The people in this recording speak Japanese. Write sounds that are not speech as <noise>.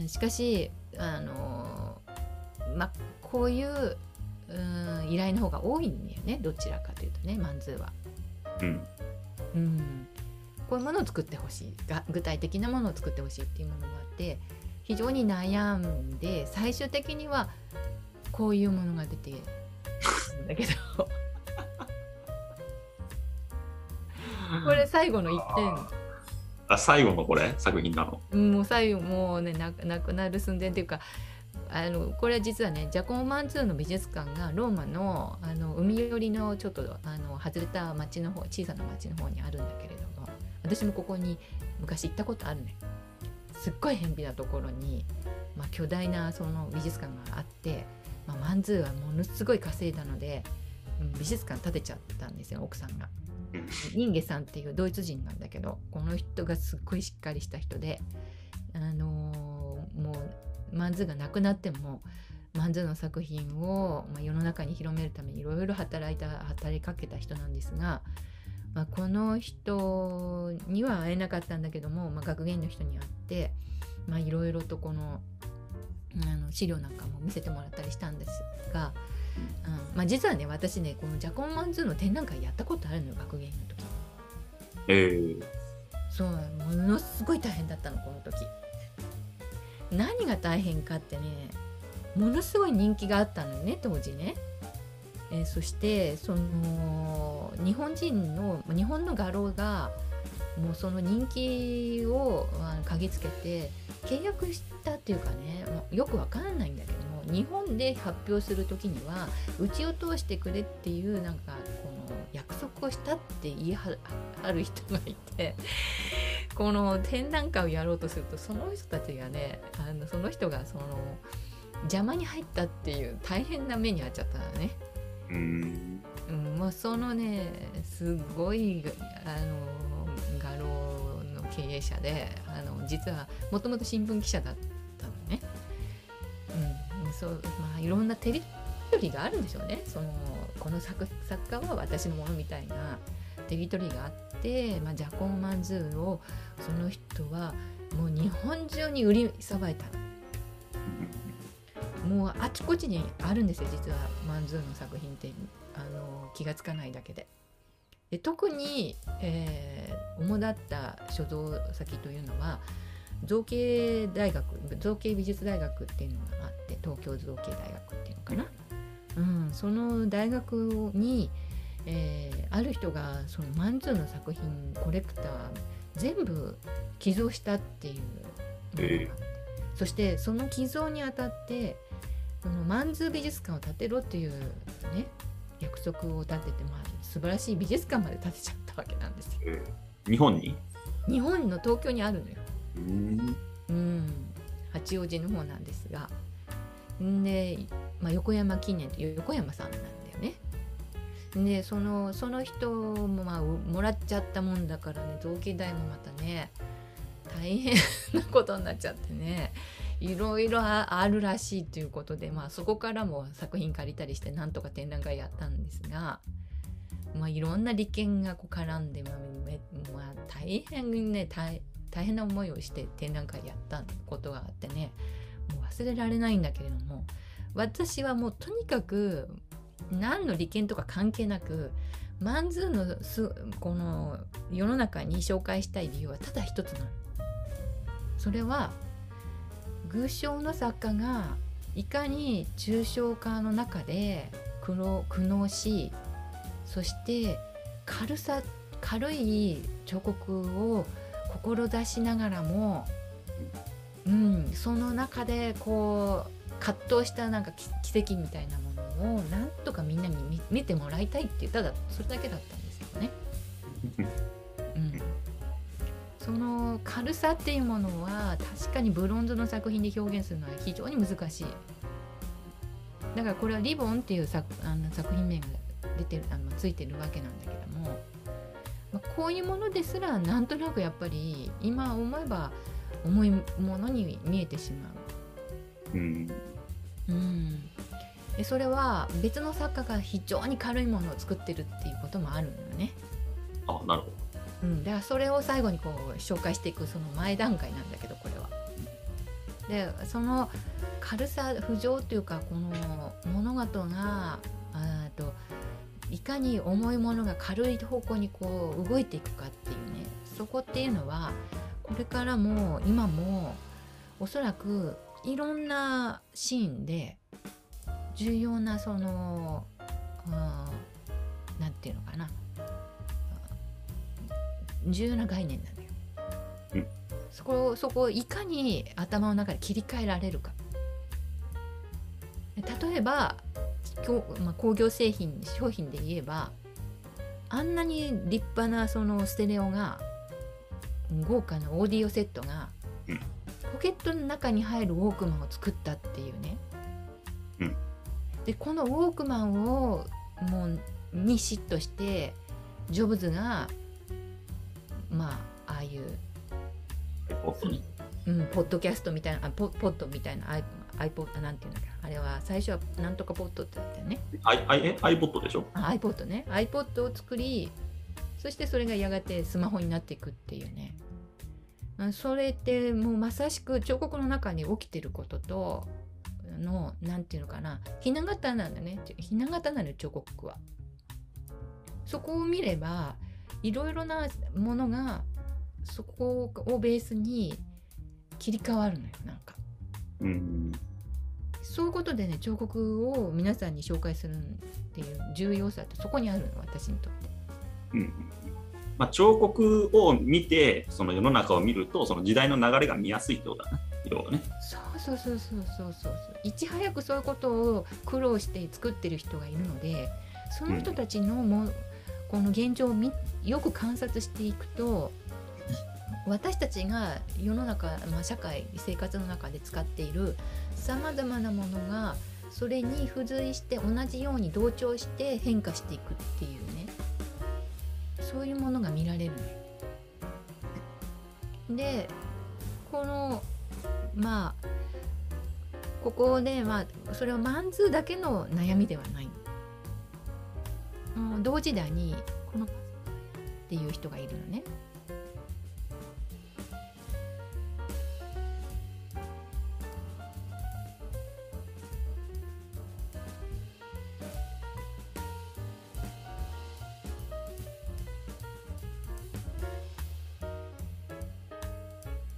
うん、しかしあのまあこういううん依頼の方が多いんだよねどちらかというとねマンズーは。うん。うん、こういうものを作ってほしいが具体的なものを作ってほしいっていうものがあって非常に悩んで最終的にはこういうものが出てるんだけど <laughs> これ最後の1点あ、最後のこれ？作品なの？もう最後もうねなくなる寸前っていうかあのこれは実はねジャコモ・マンツーの美術館がローマのあの海寄りのちょっとあの外れた町の方小さな町の方にあるんだけれども私もここに昔行ったことあるねすっごい偏僻なところに、まあ、巨大なその美術館があって、まあ、マンズーはものすごい稼いだので、うん美術館建てちゃったんですよ奥さんが。うんニンゲさんっていうドイツ人なんだけどこの人がすっごいしっかりした人で、あのーもうマンズが亡くなってもマンズの作品を、まあ、世の中に広めるためにいろいろ働いた働きかけた人なんですが、まあ、この人には会えなかったんだけども、まあ、学芸員の人に会っていろいろとこのあの資料なんかも見せてもらったりしたんですが、うん。まあ、実はね私ねこのジャコン・マンズーの展覧会やったことあるのよ学芸員の時。えー、そうものすごい大変だったのこの時。何が大変かってねものすごい人気があったのよね当時ね、えーそしてその日本人の日本の画廊がもうその人気を嗅ぎつけて契約したっていうかねよくわかんないんだけど。も日本で発表する時にはうちを通してくれっていうなんかこの約束をしたって言いはある人がいて <laughs> この展覧会をやろうとするとその人たちがねあのその人がその邪魔に入ったっていう大変な目に遭っちゃったのね。うーん。うん、もうそのねすごいあの画廊の経営者であの実はもともと新聞記者だったそうまあいろんなテリトリーがあるんでしょうね。そのこの作作家は私のものみたいなテリトリーがあって、まあ、ジャコン・マンズールをその人はもう日本中に売りさばいた。もうあちこちにあるんですよ実はマンズーの作品ってあの気がつかないだけで。で特に、えー主だった所蔵先というのは造形大学造形美術大学っていうのがあって東京造形大学っていうのかな、うん、その大学に、えーある人がそのマンズーの作品コレクター全部寄贈したっていうのがあって。えそしてその寄贈にあたってそのマンズー美術館を建てろっていうね約束を立てて、まあ、素晴らしい美術館まで建てちゃったわけなんですよ。えー日本に？日本の東京にあるのよ。うん。八王子の方なんですが。で、まあ、横山記念という横山さんなんだよね。でそのその人もまあもらっちゃったもんだからね造形代もまたね大変なことになっちゃってねいろいろあるらしいということで、まあ、そこからも作品借りたりしてなんとか展覧会やったんですが、まあ、いろんな利権がこう絡んで、まあまあ、大変ね大大変な思いをして展覧会やったことがあってねもう忘れられないんだけれども私はもうとにかく何の利権とか関係なくマンズーのすこの世の中に紹介したい理由はただ一つなの。それは偶象の作家がいかに抽象化の中で苦悩苦悩しそして軽さ軽い彫刻を志しながらも、うん、その中でこう葛藤したなんかき奇跡みたいなものをなんとかみんなに見見てもらいたいってただそれだけだったんですよね。<laughs> うん、その軽さっていうものは確かにブロンズの作品で表現するのは非常に難しい。だからこれは「リボン」っていう作あの作品名が出てるあのついてるわけなんだけども、まあ、こういうものですらなんとなくやっぱり今思えば重いものに見えてしまう。うん。うん、でそれは別の作家が非常に軽いものを作ってるっていうこともあるのよね。あ、なるほど。うん、だからそれを最後にこう紹介していくその前段階なんだけどこれは。でその軽さ不条というかこの物事があといかに重いものが軽い方向にこう動いていくかっていうねそこっていうのはこれからも今もおそらくいろんなシーンで重要なその何て言うのかな重要な概念なんだよ。うんそこそこをいかに頭の中で切り替えられるか。例えば、まあ、工業製品商品で言えばあんなに立派なそのステレオが豪華なオーディオセットがうんポケットの中に入るウォークマンを作ったっていうね。うんでこのウォークマンをもうに嫉妬してジョブズがまあああいう。うん、ポッドキャストみたいなあポポッドみたいな i- iPod なんていうんだっけ？あれは最初はなんとかポッドってだったよね。iPod でしょ？あ iPod ね。iPod を作りそしてそれがやがてスマホになっていくっていうね。あそれってもうまさしく彫刻の中に起きてることとのなんていうのかな。ひな形なんだね。ひな形なのよ彫刻は。そこを見ればいろいろなものがそこをベースに切り替わるのよなんかうん。そういうことでね彫刻を皆さんに紹介するっていう重要さってそこにあるの私にとって。うんまあ、彫刻を見て、その世の中を見ると、その時代の流れが見やすいってことだね。要はね。そうそうそうそうそうそういち早くそういうことを苦労して作ってる人がいるのでその人たちのも、この現状をみよく観察していくと私たちが世の中、まあ、社会生活の中で使っているさまざまなものがそれに付随して同じように同調して変化していくっていうね。そういうものが見られるの。でこのまあここでまあそれはマンズだけの悩みではない、う、同時代にこのっていう人がいるのね。